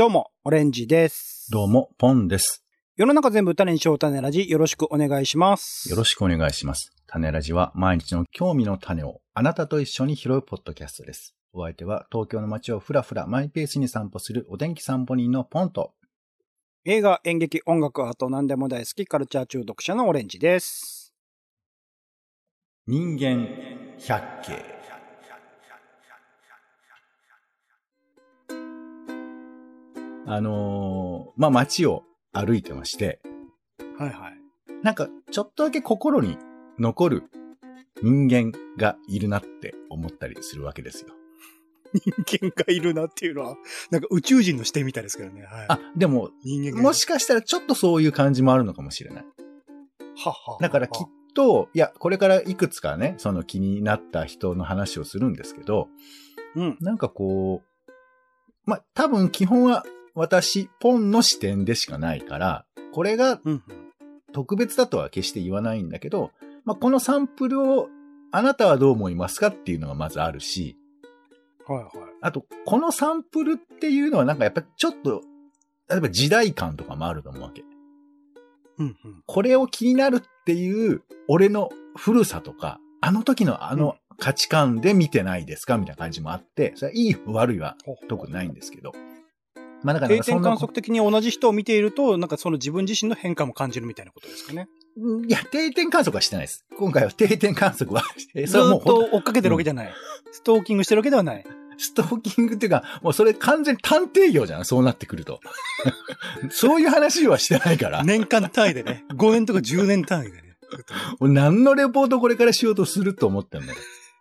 どうも、オレンジです。どうも、ポンです。世の中全部種にしよう種ラジ、よろしくお願いします。よろしくお願いします。種ラジは毎日の興味の種をあなたと一緒に拾うポッドキャストです。お相手は東京の街をふらふらマイペースに散歩するお天気散歩人のポンと。映画、演劇、音楽、あと何でも大好き、カルチャー中毒者のオレンジです。人間百景。あのーまあ、街を歩いてまして、はいはい。なんかちょっとだけ心に残る人間がいるなって思ったりするわけですよ。人間がいるなっていうのは、なんか宇宙人の視点みたいですけどね。はい。あ、でも、人間もしかしたらちょっとそういう感じもあるのかもしれない。ははだからきっと、いや、これからいくつかね、その気になった人の話をするんですけど、うん。なんかこう、まあ、多分基本は私、ポンの視点でしかないから、これがうん。特別だとは決して言わないんだけど、まあ、このサンプルをあなたはどう思いますかっていうのがまずあるし、はいはい。あと、このサンプルっていうのはなんかやっぱちょっと、例えば時代感とかもあると思うわけ。うんうん。これを気になるっていう、俺の古さとか、あの時のあの価値観で見てないですかみたいな感じもあって、それはいい悪いは特にないんですけど。まあだから定点観測的に同じ人を見ていると、なんかその自分自身の変化も感じるみたいなことですかね。うんいや、定点観測はしてないです。今回は定点観測は、えずそれはもうーっと追っかけてるわけじゃない。ストーキングしてるわけではない。ストーキングっていうか、もうそれ完全に探偵業じゃん、そうなってくると。そういう話はしてないから。年間単位でね。5年とか10年単位でね。俺何のレポートこれからしようとすると思ってんだよ。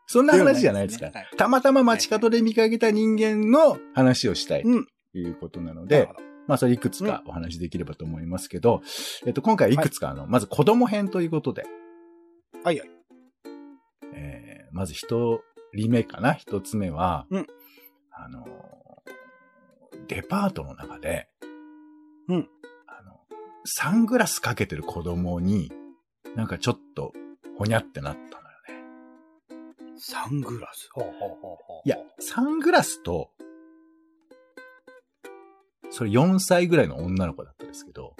そんな話じゃないですから。ではないたまたま街角で見かけた人間の話をしたいとうんいうことなのでまあそれいくつかお話しできればと思いますけど、えっと今回はい。くつかあの、まず子供編ということで、はいはい。えー、まず一人目かな？一つ目は、うん。あの、デパートの中で、うん。あの、サングラスかけてる子供に、なんかちょっと、ほにゃってなったのよね。サングラス？ほうほうほうほう。いや、サングラスと、それ4歳ぐらいの女の子だったんですけど、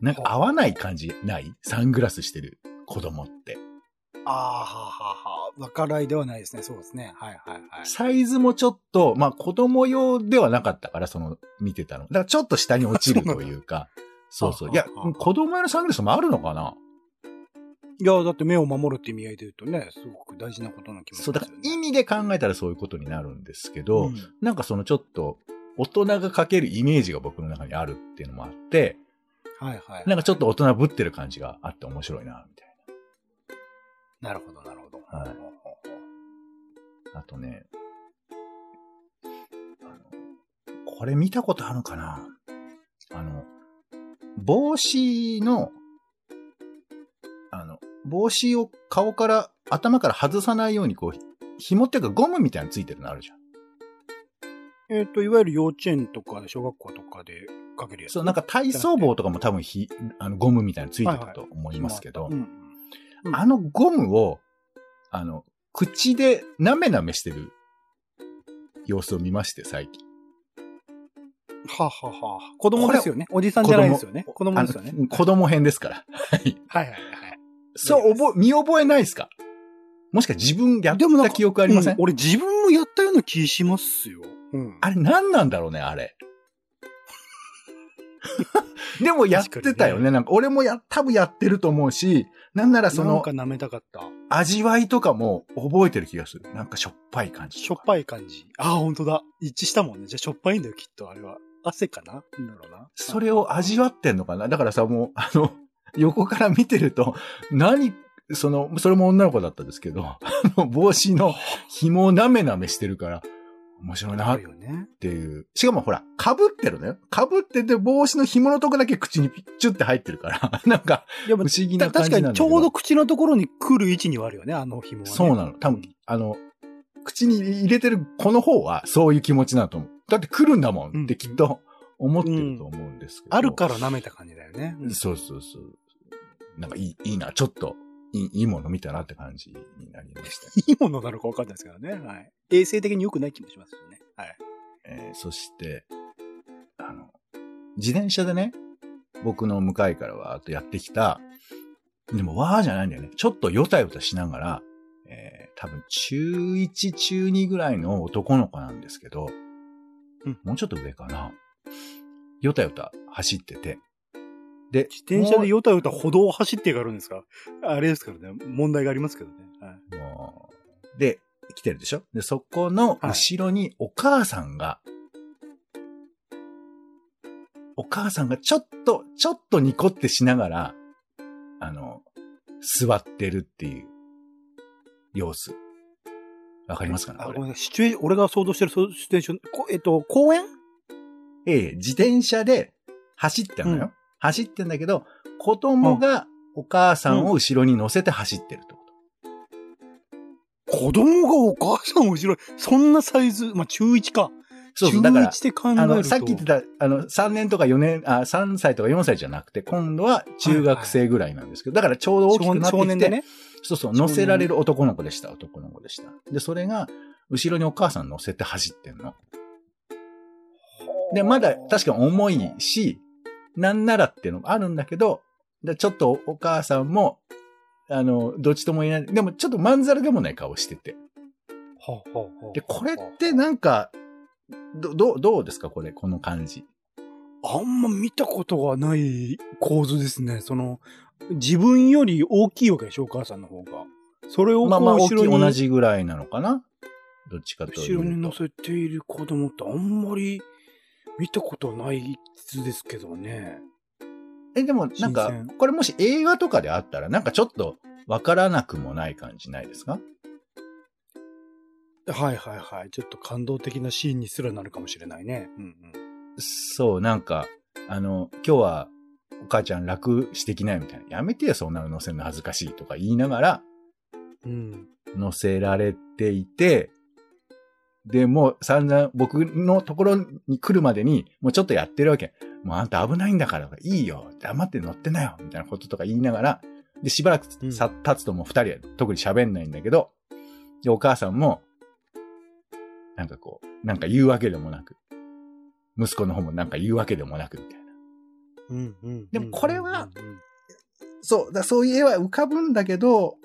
なんか合わない感じない？サングラスしてる子供って。ああ、はあはあはあ。わからいではないですね。そうですね。はいはいはい。サイズもちょっと、まあ子供用ではなかったから、その、見てたの。だからちょっと下に落ちるというか、そうそう。いや子供用のサングラスもあるのかな？いや、だって目を守るって意味合いで言うとね、すごく大事なことな気もしそう、だ。から意味で考えたらそういうことになるんですけど、うんなんかそのちょっと、大人がかけるイメージが僕の中にあるっていうのもあって、はいはい。なんかちょっと大人ぶってる感じがあって面白いな、みたいなるほどなるほど。はい。あとね、あの、これ見たことあるのかな？あの、帽子の、あの、帽子を顔から、頭から外さないようにこう、紐っていうかゴムみたいなのついてるのあるじゃん。えっ、と、いわゆる幼稚園とか小学校とかでかけるやつ。そう、なんか体操帽とかも多分ひ、あの、ゴムみたいなのついてたと思いますけど、あのゴムを、あの、口でなめなめしてる様子を見まして、最近。はあはあはあ。子供ですよね。おじさんじゃないですよね。子供ですよね子供編ですから。はい。はいはいはい。そう、覚え、見覚えないですか？もしか自分やった記憶ありません？うん俺自分もやったような気しますよ。うん。あれ何なんだろうね、あれ。でもやってたよね。確なんか俺もや、多分やってると思うし、なんならそのなんか舐めたかった。味わいとかも覚えてる気がする。なんかしょっぱい感じ。しょっぱい感じ。ああ、ほんとだ。一致したもんね。じゃあしょっぱいんだよ、きっと。あれは。汗かな？なんだろうな。それを味わってんのかな？だからさ、もう、あの、横から見てると、何、その、それも女の子だったんですけど、あの、帽子の紐をなめなめしてるから、面白いなっ。ていう。しかもほら、被ってるのよ。被ってて帽子の紐のとこだけ口にピッチュって入ってるから、なんか、不思議なた感じ。確かにちょうど口のところに来る位置にはあるよね、あの紐は、ね。そうなの。多分、あの、口に入れてる子の方はそういう気持ちなのと思う。だって来るんだもんってきっと思ってると思うんですけど。あるから舐めた感じだよね。うんそうそうそう。なんかいい、いいな、ちょっと、いいいいもの見たなって感じになりました。いいものなのか分かんないですけどね。はい。衛生的に良くない気もしますよね。はい。えーそして、ああの、自転車でね、僕の向かいからわーっとやってきた、でもわーじゃないんだよね。ちょっとヨタヨタしながら、えー、多分中1、中2ぐらいの男の子なんですけど、うんもうちょっと上かな。ヨタヨタ走ってて。で、自転車でヨタヨタ歩道を走ってがあるんですか？あれですからね。問題がありますけどね。はい。もうで、来てるでしょ？で、そこの後ろにお母さんが、お母さんがちょっと、ちょっとニコってしながら、あの、座ってるっていう様子。わかりますかねあ、ごめんなさい。シチュエーション、俺が想像してるシチュエーション、こえっと、公園？ええ、自転車で走ってんのよ。うん走ってんだけど、子供がお母さんを後ろに乗せて走ってると。子供がお母さんを後ろに、そんなサイズ、まあ、中1か。そうそう、だから、中1で考えると。あの、さっき言ってた、あの、3年とか4年、あ、3歳とか4歳じゃなくて、今度は中学生ぐらいなんですけど、だからちょうど大きくなってきて、少年でね。そうそう、乗せられる男の子でした、男の子でした。で、それが、後ろにお母さん乗せて走ってんの。で、まだ確かに重いし、なんならっていうのもあるんだけど、でちょっとお母さんも、あの、どっちとも言えない。でもちょっとまんざらでもない顔してて。はははで、これってなんか、ど、どう、どうですか？これ、この感じ。あんま見たことがない構図ですね。その、自分より大きいわけでしょ、お母さんの方が。それをまあまあ、大後ろに、同じぐらいなのかな？どっちかというと。後ろに乗せている子供ってあんまり見たことない図ですけどね。え、でもなんかこれもし映画とかであったら、なんかちょっとわからなくもない感じないですか？はいはいはい。ちょっと感動的なシーンにすらなるかもしれないね。うんそう、なんか、あの、今日はお母ちゃん楽してきないみたいな。やめてよ、そんなの乗せるの恥ずかしいとか言いながらうん。うん。乗せられていて、で、もう散々僕のところに来るまでに、もうちょっとやってるわけ。もうあんた危ないんだから、いいよ、黙って乗ってなよ、みたいなこととか言いながら、で、しばらくうんさ、経つともう二人は特に喋んないんだけど、で、お母さんも、なんかこう、なんか言うわけでもなく、息子の方もなんか言うわけでもなく、みたいな。うんうん。でもこれはうんうんそう、だそういう絵は浮かぶんだけど、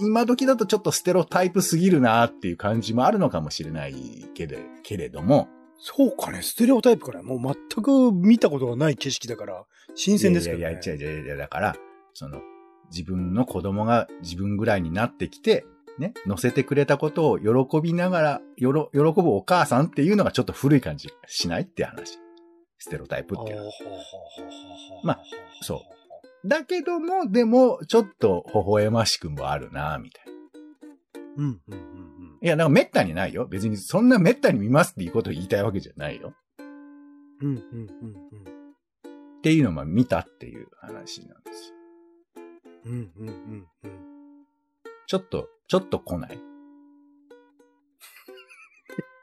今時だとちょっとステロタイプすぎるなっていう感じもあるのかもしれないけれけれども、そうかね、ステレオタイプからもう全く見たことがない景色だから、新鮮ですけどね。いやいや、違う違う違う、だから、その、自分の子供が自分ぐらいになってきて、ね、乗せてくれたことを喜びながら、よろ、喜ぶお母さんっていうのがちょっと古い感じしないって話。ステロタイプっていうのは。まあそうだけども、でも、ちょっと微笑ましくもあるなみたいな。うんうんうんうん。いや、なんか滅多にないよ。別にそんな滅多に見ますっていうことを言いたいわけじゃないよ。うんうんうんうん。っていうのをまあ見たっていう話なんですよ。うんうんうんうん。ちょっと、ちょっと来ない？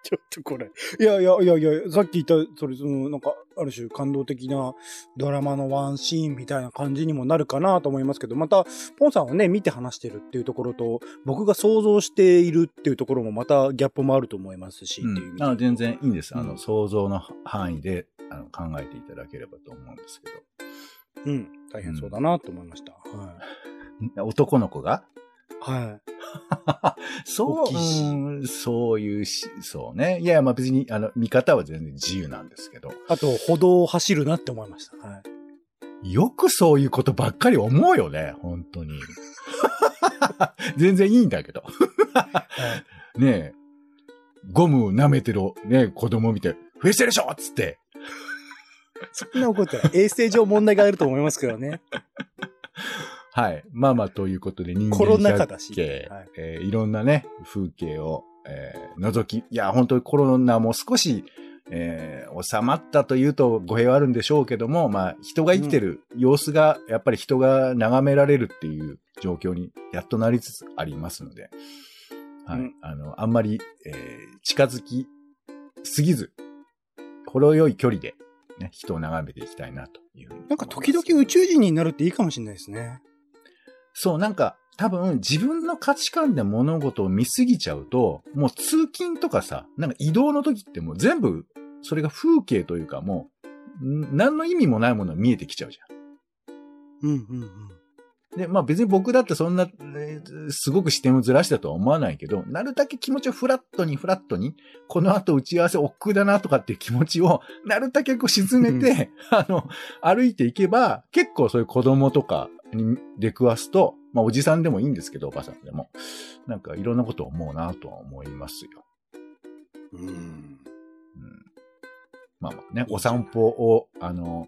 ちょっとこれ。いやいやいやいや、さっき言った、それ、その、なんか、ある種感動的なドラマのワンシーンみたいな感じにもなるかなと思いますけど、また、ポンさんはね、見て話してるっていうところと、僕が想像しているっていうところもまたギャップもあると思いますし、っていうあの全然いいんです。あの、うん想像の範囲であの考えていただければと思うんですけうん、大変そうだなと思いました。はど。男の子が？い。はい。そううん、そういうし、そうね。いや、まあ別に、あの、見方は全然自由なんですけど、あと、歩道を走るなって思いました。はい。よくそういうことばっかり思うよね、本当に。全然いいんだけど。はいねえ、ゴムを舐めてるね、子供見て、増えてるでしょっつって。そんな怒ってない。衛生上問題があると思いますけどね。はい。まあまあ、ということで人間コロナ禍だし百景はいえーいろんなね、風景を、えー覗き、いや、本当にコロナも少し、えー収まったというと語弊はあるんでしょうけども、まあ、人が生きてる様子が、やっぱり人が眺められるっていう状況にやっとなりつつありますので、はい。うんあの、あんまり、えー近づきすぎず、程よい距離で、ね、人を眺めていきたいなという。なんか時々宇宙人になるっていいかもしれないですね。そう、なんか、多分自分の価値観で物事を見すぎちゃうと、もう通勤とかさ、なんか移動の時ってもう全部それが風景というかもう、ん何の意味もないものが見えてきちゃうじゃん。うんうんうん。で、まあ別に僕だってそんな、えーすごく視点をずらしたとは思わないけど、なるだけ気持ちをフラットにフラットに、この後打ち合わせ億劫だなとかっていう気持ちを、なるだけこう沈めて、あの、歩いていけば、結構そういう子供とかに出くわすと、まあおじさんでもいいんですけど、おばさんでも、なんかいろんなことを思うなとは思いますよ。うん。うんまあまあね、お散歩を、あの、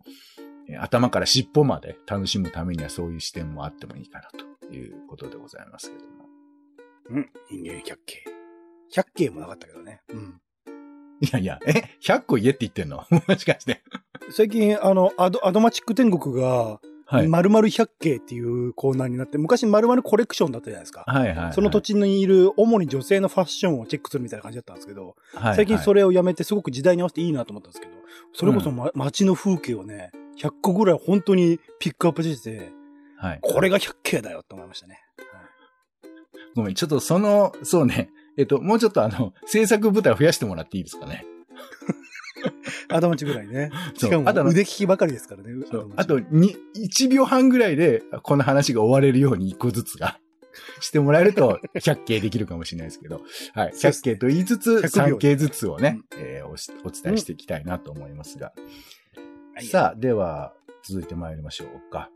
えー頭から尻尾まで楽しむためにはそういう視点もあってもいいかなということでございますけども。うん。人間百景。百景もなかったけどね。うん。いやいや、え ?100 個言えって言ってんの？もしかして。最近、あの、アド、アドマチック天国が、はい。〇〇百景っていうコーナーになって、昔〇〇コレクションだったじゃないですか。はいはいはい。その土地にいる主に女性のファッションをチェックするみたいな感じだったんですけど、はいはい、最近それ、れをやめてすごく時代に合わせていいなと思ったんですけど、それこそ、ま、街の風景をね、100個ぐらい本当にピックアップしてて、はい。これが百景だよって思いましたね。ごめん、ちょっとその、そうね。えっと、もうちょっとあの、制作部隊を増やしてもらっていいですかね。アドマチぐらいね。しかも腕利きばかりですからね。あと、に、1秒半ぐらいで、この話が終われるように1個ずつが、してもらえると、100形できるかもしれないですけど、はい。そうです100形と言いつつ、100秒3形ずつをね、えーおしお伝えしていきたいなと思いますが。はいさあ、では、続いて参りましょうか。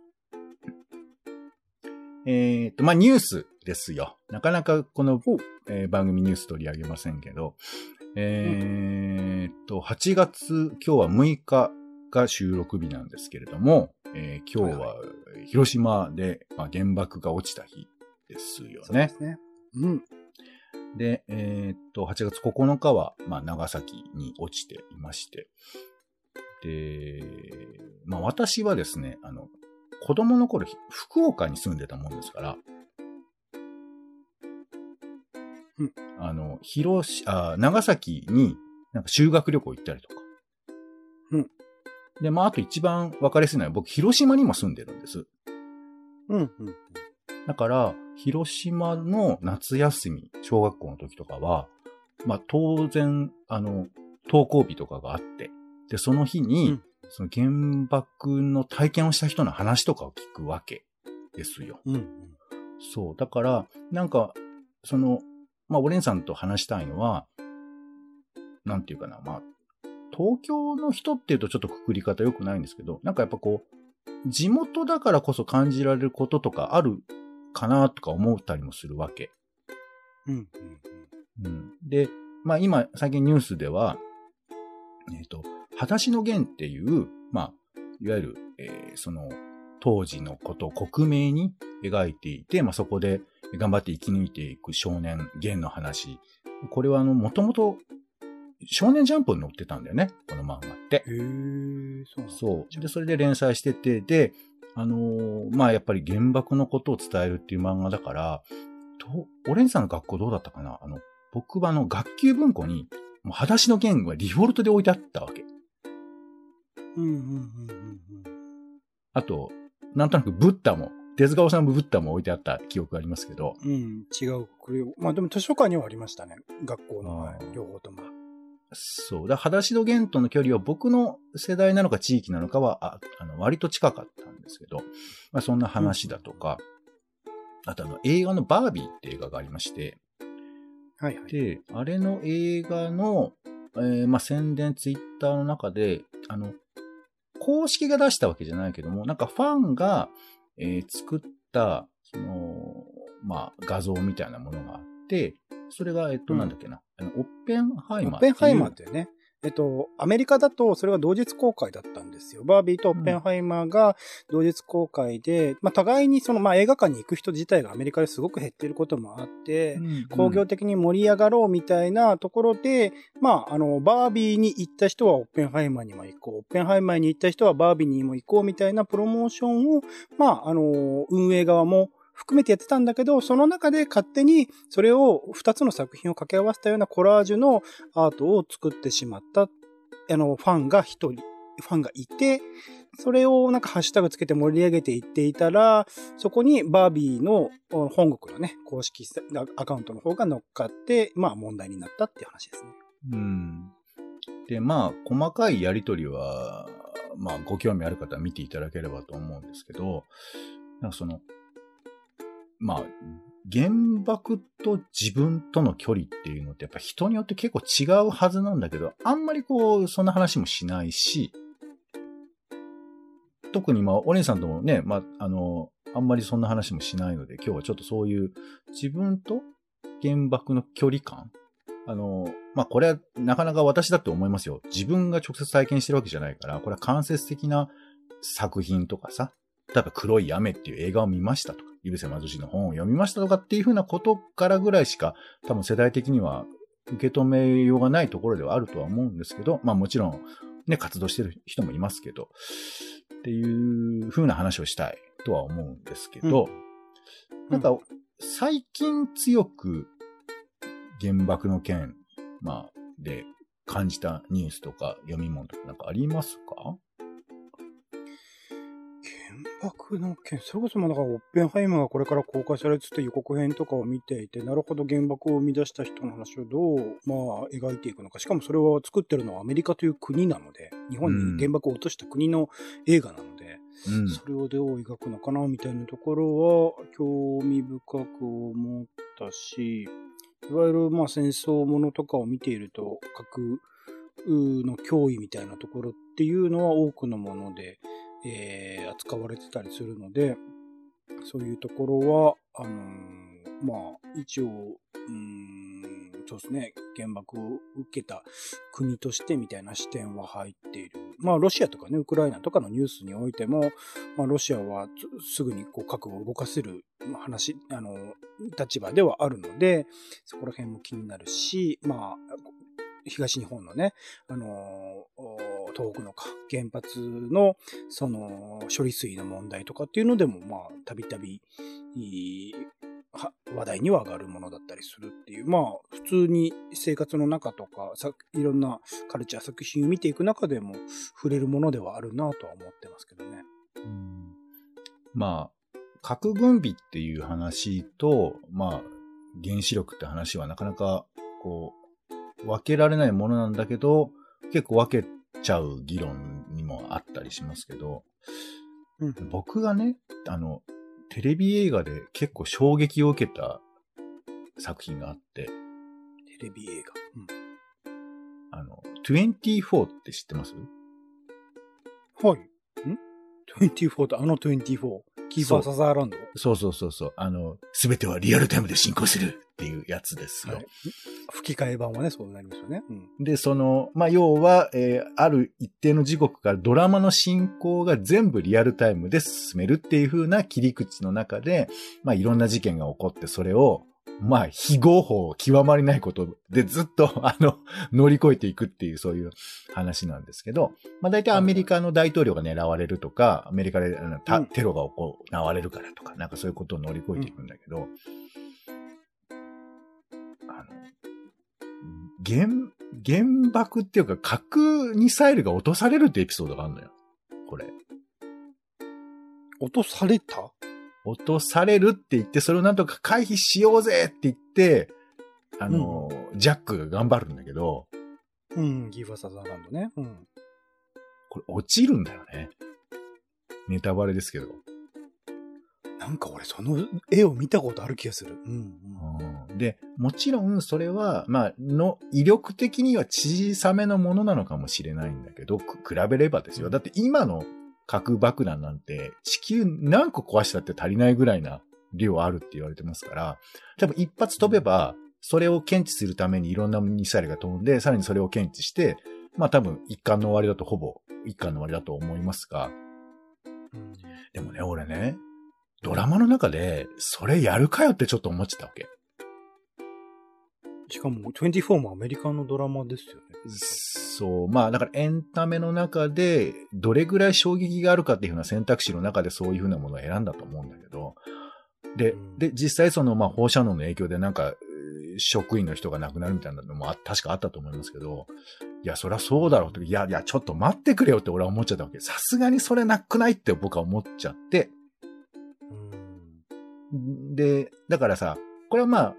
えっ、と、まあ、ニュースですよ。なかなかこの、えー番組ニュース取り上げませんけど、えっと、8月、今日は6日が収録日なんですけれども、えー今日は広島で、まあ、原爆が落ちた日ですよね。そうですね。うん。で、えーっと、8月9日は、まあ、長崎に落ちていまして。で、まあ、私はですね、あの、子供の頃、ひ福岡に住んでたもんですから、うんあの、広し、あ、長崎になんか修学旅行行ったりとか。うんで、まあ、あと一番分かりやすいのは、僕、広島にも住んでるんです。うん。うん。だから、広島の夏休み、小学校の時とかは、まあ当然、あの、登校日とかがあって、で、その日に、うんその原爆の体験をした人の話とかを聞くわけですよ。うん。そう。だから、なんか、その、まあ、オレンさんと話したいのは、なんていうかな、まあ、東京の人っていうとちょっとくくり方良くないんですけど、なんかやっぱこう、地元だからこそ感じられることとかあるかなとか思ったりもするわけ。うん。うん。うん。で、まあ今、最近ニュースでは、えっ、と、裸足の弦っていう、まあ、いわゆる、えーその、当時のことを克明に描いていて、まあそこで頑張って生き抜いていく少年弦の話。これはあの、もともと、少年ジャンプに載ってたんだよね、この漫画って。へえ、そうそう。で、それで連載してて、で、あのーまあ、やっぱり原爆のことを伝えるっていう漫画だから、と、オレンジさんの学校どうだったかな？あの、僕はあの、学級文庫に、もう裸足の弦がデフォルトで置いてあったわけ。うん。うん。うん。うん。あと、なんとなくブッダも、手塚治虫ブッダも置いてあった記憶がありますけど、うん。違う。これ、まあでも図書館にはありましたね。学校の、はい両方とも。そう。だ裸足の弦との距離は僕の世代なのか地域なのかは、ああの、割と近かったんですけど、まあそんな話だとか、あとあの、映画のバービーって映画がありまして、はいはい。で、あれの映画の、えーまあ、宣伝ツイッターの中で、あの、公式が出したわけじゃないけども、なんかファンが、えー作った、その、まあ、画像みたいなものがあって、それが、えっと、うんなんだっけな、あのオッペンハイマーオッペンハイマーってね。えっと、アメリカだとそれが同日公開だったんですよ。バービーとオッペンハイマーが同日公開で、まあ互いにその、まあ映画館に行く人自体がアメリカですごく減っていることもあって、工業的に盛り上がろうみたいなところで、まあ、あの、バービーに行った人はオッペンハイマーにも行こう、オッペンハイマーに行った人はバービーにも行こうみたいなプロモーションを、まあ、あの、運営側も含めてやってたんだけど、その中で勝手にそれを2つの作品を掛け合わせたようなコラージュのアートを作ってしまった、あの、ファンが一人、ファンがいて、それをなんかハッシュタグつけて盛り上げていっていたら、そこにバービーの本国のね、公式アカウントの方が乗っかって、まあ問題になったっていう話ですね。うん。で、まあ、細かいやりとりは、まあ、ご興味ある方は見ていただければと思うんですけど、なんかその、まあ、原爆と自分との距離っていうのってやっぱ人によって結構違うはずなんだけど、あんまりこう、そんな話もしないし、特にまあ、お姉さんともね、まあ、あの、あんまりそんな話もしないので、今日はちょっとそういう自分と原爆の距離感あの、まあ、これはなかなか私だって思いますよ。自分が直接体験してるわけじゃないから、これは間接的な作品とかさ、例えば黒い雨っていう映画を見ましたとか、ゆるせまずしの本を読みましたとかっていうふうなことからぐらいしか、多分世代的には受け止めようがないところではあるとは思うんですけど、まあもちろんね、活動してる人もいますけど、っていうふうな話をしたいとは思うんですけど、うん、なんか最近強く原爆の件、まあ、で感じたニュースとか読み物とかなんかありますか？原爆の件、それこそまだからオッペンハイムがこれから公開されてて予告編とかを見ていて、なるほど原爆を生み出した人の話をどう、まあ、描いていくのか。しかもそれは作ってるのはアメリカという国なので、日本に原爆を落とした国の映画なので、うん、それをどう描くのかなみたいなところは興味深く思ったし、いわゆるまあ戦争ものとかを見ていると、核の脅威みたいなところっていうのは多くのもので、えー、扱われてたりするので、そういうところは、あのー、まあ、一応、うん、そうですね、原爆を受けた国としてみたいな視点は入っている。まあ、ロシアとかね、ウクライナとかのニュースにおいても、まあ、ロシアはすぐにこう核を動かせる話、あの、立場ではあるので、そこら辺も気になるし、まあ、東日本のね、あの、東北のか、原発の、その、処理水の問題とかっていうのでも、まあ、たびたび、話題には上がるものだったりするっていう、まあ、普通に生活の中とか、いろんなカルチャー作品を見ていく中でも触れるものではあるなとは思ってますけどね。うんまあ、核分離っていう話と、まあ、原子力って話はなかなか、こう、分けられないものなんだけど、結構分けちゃう議論にもあったりしますけど、うん、僕がね、あの、テレビ映画で結構衝撃を受けた作品があって。テレビ映画うん。あの、24って知ってます？はい。ん ?24 ってあの24。キーパーサザーランド？そうそうそうそう。あの、すべてはリアルタイムで進行するっていうやつですよ。はい、吹き替え版はね、そうなりますよね。うん、で、その、まあ、要は、えー、ある一定の時刻からドラマの進行が全部リアルタイムで進めるっていう風な切り口の中で、まあ、いろんな事件が起こって、それを、まあ、非合法、極まりないことでずっと、あの、乗り越えていくっていう、そういう話なんですけど、まあ大体アメリカの大統領が狙われるとか、アメリカでテロが行われるからとか、なんかそういうことを乗り越えていくんだけど、あの、原、原爆っていうか核ミサイルが落とされるってエピソードがあるのよ。これ。落とされた？落とされるって言って、それをなんとか回避しようぜって言って、あの、うん、ジャックが頑張るんだけど。うん、ギファサザーランドね。うん。これ落ちるんだよね。ネタバレですけど。なんか俺その絵を見たことある気がする。うん、うん、で、もちろんそれは、まあ、の、威力的には小さめのものなのかもしれないんだけど、比べればですよ。だって今の核爆弾なんて地球何個壊したって足りないぐらいな量あるって言われてますから、多分一発飛べば、それを検知するためにいろんなミサイルが飛んで、さらにそれを検知して、まあ多分一貫の終わりだとほぼ一貫の終わりだと思いますが、でもね、俺ね、ドラマの中で、それやるかよってちょっと思っちゃったわけ。しかも、24もアメリカのドラマですよね。そう。まあ、だからエンタメの中で、どれぐらい衝撃があるかっていうふうな選択肢の中でそういうふうなものを選んだと思うんだけど、で、うん、で、実際その、まあ、放射能の影響でなんか、職員の人が亡くなるみたいなのも確かあったと思いますけど、いや、そりゃそうだろうって、いや、いや、ちょっと待ってくれよって俺は思っちゃったわけ。さすがにそれなくないって僕は思っちゃって。で、だからさ、これはまあ、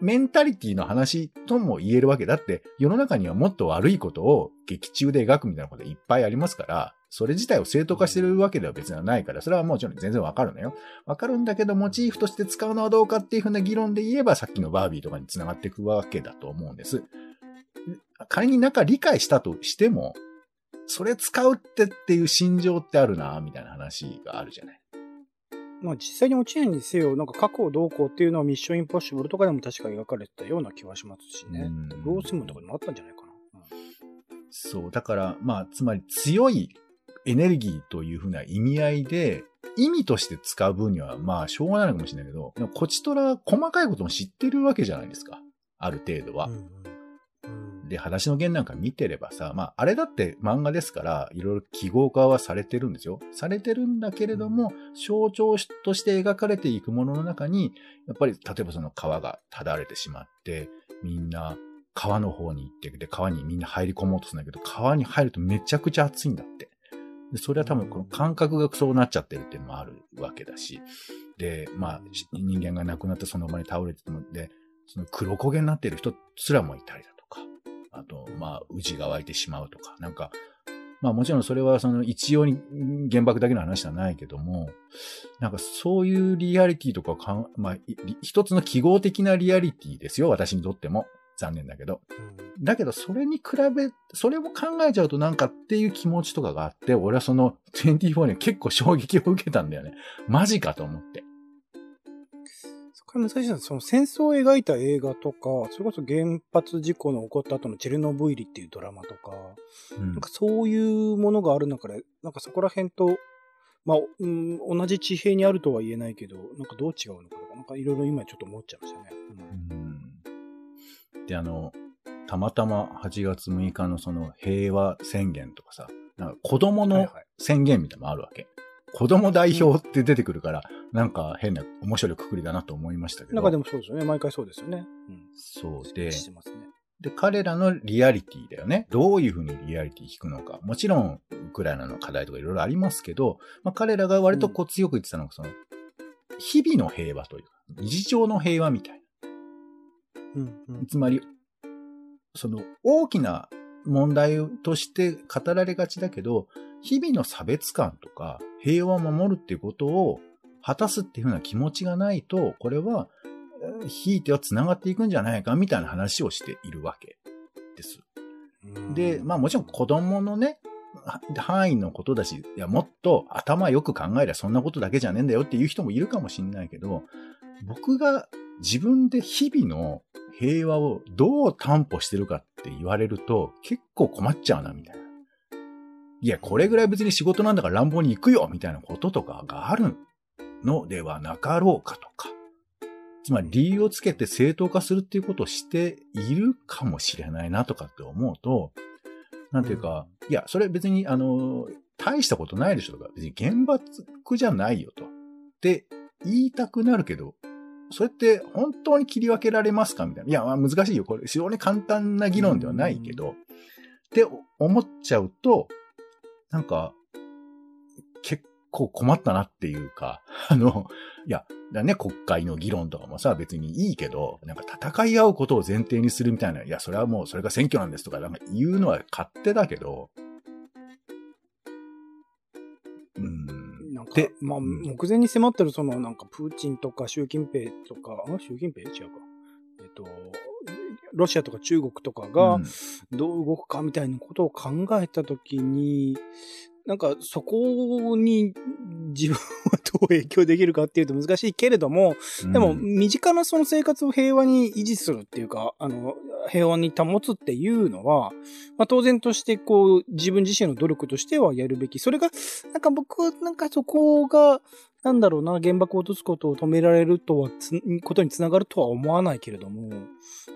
メンタリティの話とも言えるわけだって、世の中にはもっと悪いことを劇中で描くみたいなこといっぱいありますから、それ自体を正当化してるわけでは別にはないから、それはもちろん全然わかるのよ。わかるんだけど、モチーフとして使うのはどうかっていうふうな議論で言えば、さっきのバービーとかに繋がっていくわけだと思うんです。仮に中理解したとしても、それ使うってっていう心情ってあるな、みたいな話があるじゃない。まあ実際に落ちないにせよ、なんか過去をどうこうっていうのはミッションインポッシブルとかでも確か描かれてたような気はしますしねうん。ロースムとかでもあったんじゃないかな。そう。だから、まあ、つまり強いエネルギーというふうな意味合いで、意味として使う分には、まあ、しょうがないのかもしれないけど、こちとら細かいことも知ってるわけじゃないですか。ある程度は。うんうんうんで、裸足の弦なんか見てればさ、まあ、あれだって漫画ですから、いろいろ記号化はされてるんですよ。されてるんだけれども、象徴として描かれていくものの中に、やっぱり、例えばその川がただれてしまって、みんな川の方に行って、で、川にみんな入り込もうとするんだけど、川に入るとめちゃくちゃ暑いんだって。で、それは多分この感覚がそうなっちゃってるっていうのもあるわけだし、で、まあ、人間が亡くなってその場に倒れてても、で、その黒焦げになってる人すらもいたりだ、あと、まあ、宇が湧いてしまうとか、なんか、まあもちろんそれはその一様に原爆だけの話じゃないけども、なんかそういうリアリティとかかん、まあ、い一つの記号的なリアリティですよ、私にとっても。残念だけど。うんだけどそれに比べ、それも考えちゃうとなんかっていう気持ちとかがあって、俺はその 24に結構衝撃を受けたんだよね。マジかと思って。そこから難しいのは、その戦争を描いた映画とか、それこそ原発事故の起こった後のチェルノブイリっていうドラマとか、うんなんかそういうものがある中で、なんかそこら辺と、まあ、うん、同じ地平にあるとは言えないけど、なんかどう違うのかとか、なんかいろいろ今ちょっと思っちゃいましたね。うんで、あの、たまたま8月6日のその平和宣言とかさ、なんか子供のはいはい宣言みたいなのもあるわけ。子供代表って出てくるから、なんか変な面白いくくりだなと思いましたけど。なんかでもそうですよね。毎回そうですよね。うん。そうで、してますね。で、彼らのリアリティだよね。どういうふうにリアリティ引くのか。もちろん、ウクライナの課題とかいろいろありますけど、まあ、彼らが割とこう強く言ってたのが、その、日々の平和というか、日常の平和みたいうん、うな。ん。つまり、その、大きな問題として語られがちだけど、日々の差別感とか、平和を守るっていうことを果たすっていうふうな気持ちがないと、これは、えーひいては繋がっていくんじゃないかみたいな話をしているわけです。うんで、まあもちろん子供のね、は範囲のことだし、いや、もっと頭よく考えりゃそんなことだけじゃねえんだよっていう人もいるかもしんないけど、僕が自分で日々の平和をどう担保してるかって言われると結構困っちゃうな、みたいな。いや、これぐらい別に仕事なんだから乱暴に行くよ、みたいなこととかがあるのではなかろうかとか。つまり理由をつけて正当化するっていうことをしているかもしれないなとかって思うと、なんていうか、いや、それ別に、あの、大したことないでしょとか、別に厳罰じゃないよと。って言いたくなるけど、それって本当に切り分けられますかみたいな。いや、まあ難しいよ。これ非常に簡単な議論ではないけど、って思っちゃうと、なんか、結構困ったなっていうか、あの、いや、だね、国会の議論とかもさ、別にいいけど、なんか戦い合うことを前提にするみたいな、いや、それはもう、それが選挙なんですとか、なんか言うのは勝手だけど、うん。なんかで、まあ、ん目前に迫ってる、その、なんか、プーチンとか習近平とか、あ習近平違うか。えっと、ロシアとか中国とかがうん。どう動くかみたいなことを考えたときに、なんかそこに自分はどう影響できるかっていうと難しいけれども、でも、うん身近なその生活を平和に維持するっていうか、あの、平和に保つっていうのは、まあ当然としてこう、自分自身の努力としてはやるべき。それが、なんか僕、なんかそこが、なんだろうな、原爆を落とすことを止められるとはつ、ことにつながるとは思わないけれども、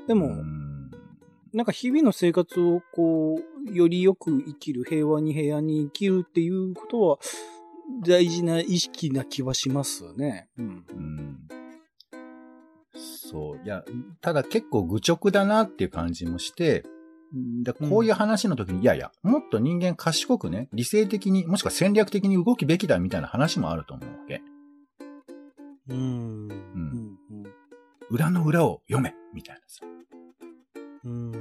でも、うんなんか日々の生活をこう、よりよく生きる、平和に平和に生きるっていうことは、大事な意識な気はしますね。うん。うんそう。いや、ただ結構愚直だなっていう感じもして、だこういう話の時に、いやいや、もっと人間賢くね、理性的に、もしくは戦略的に動くべきだみたいな話もあると思うわけ。うん。うん。裏の裏を読めみたいなさ。うん。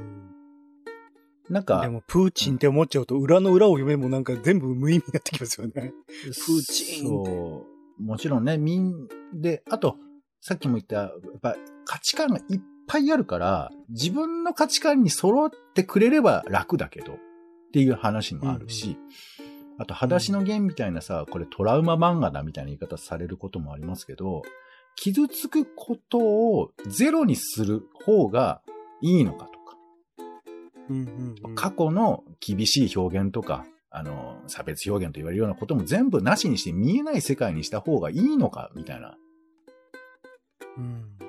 なんか、でも、プーチンって思っちゃうと、裏の裏を読めもなんか全部無意味になってきますよね。ーチンそう。もちろんね、みん、で、あと、さっきも言った、やっぱ価値観がいっぱいあるから、自分の価値観に揃ってくれれば楽だけど、っていう話もあるし、あと、裸足の弦みたいなさ、これトラウマ漫画だみたいな言い方されることもありますけど、傷つくことをゼロにする方がいいのかとか、うんうんうん。過去の厳しい表現とか、あの、差別表現と言われるようなことも全部なしにして見えない世界にした方がいいのか、みたいな。うん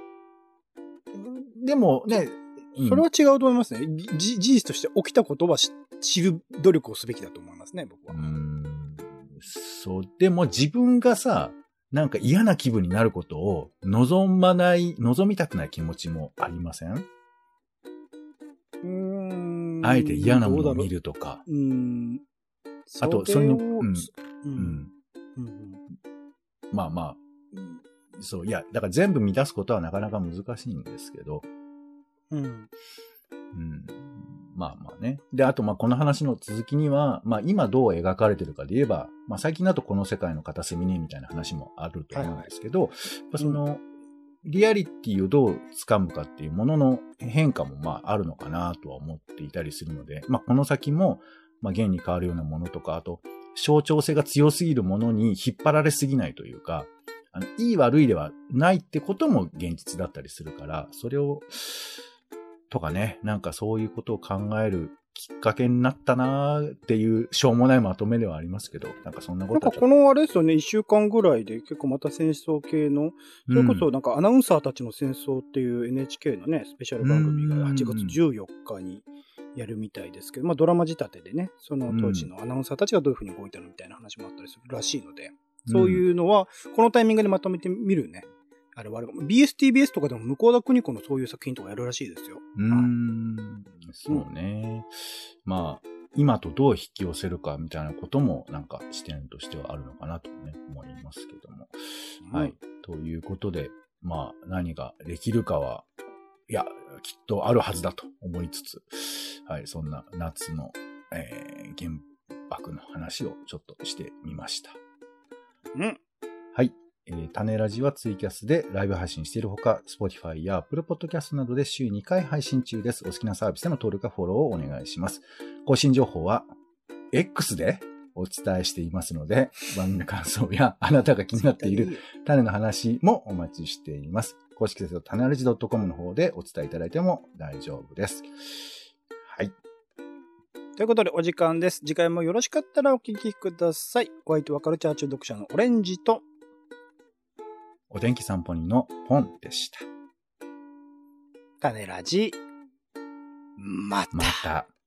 でもね、うんそれは違うと思いますね。じ事実として起きたことはし知る努力をすべきだと思いますね、僕は。うーんそう、でも自分がさ、なんか嫌な気分になることを望まない、望みたくない気持ちもありません？うーんあえて嫌なものを見る。るとか。うーん。あとそれをそういうのうんう。うんん。うんまあまあ、うんそう、いや、だから全部満たすことはなかなか難しいんですけど、うん。うんまあまあね。で、あとまあこの話の続きには、まあ今どう描かれてるかで言えば、まあ最近だとこの世界の片隅にみたいな話もあると思うんですけど、やっぱその、リアリティをどう掴むかっていうものの変化もまああるのかなとは思っていたりするので、まあこの先も、まあ現に変わるようなものとか、あと象徴性が強すぎるものに引っ張られすぎないというか、あのいい悪いではないってことも現実だったりするから、それを、とかね、なんかそういうことを考えるきっかけになったなーっていう、しょうもないまとめではありますけど、なんかそんなことなんかことのあれですよね、一週間ぐらいで結構また戦争系の、それこそなんかアナウンサーたちの戦争っていう NHK のね、スペシャル番組がうん。8月14日にやるみたいですけど、まあドラマ仕立てでね、その当時のアナウンサーたちがどういうふうに動いたのみたいな話もあったりするらしいので、そううんいうのは、このタイミングでまとめてみるね。あれはあれかも BSTBS とかでも向田邦子のそういう作品とかやるらしいですよ。うーん、そうね。まあ、今とどう引き寄せるかみたいなことも、なんか視点としてはあるのかなとね、思いますけども。はい。ということで、まあ、何ができるかは、いや、きっとあるはずだと思いつつ、はい、そんな夏の、えー原爆の話をちょっとしてみました。うん。はい。えー、種ラジはツイキャスでライブ配信しているほか、Spotify や Apple Podcast などで週2回配信中です。お好きなサービスでの登録やフォローをお願いします。更新情報は X でお伝えしていますので、番組の感想やあなたが気になっている種の話もお待ちしています。公式サイト種ラジ .com の方でお伝えいただいても大丈夫です。はい。ということでお時間です。次回もよろしかったらお聞きください。お相手はカルチャー中読者のオレンジと、お天気散歩人のポンでした。種ラジ、また。また。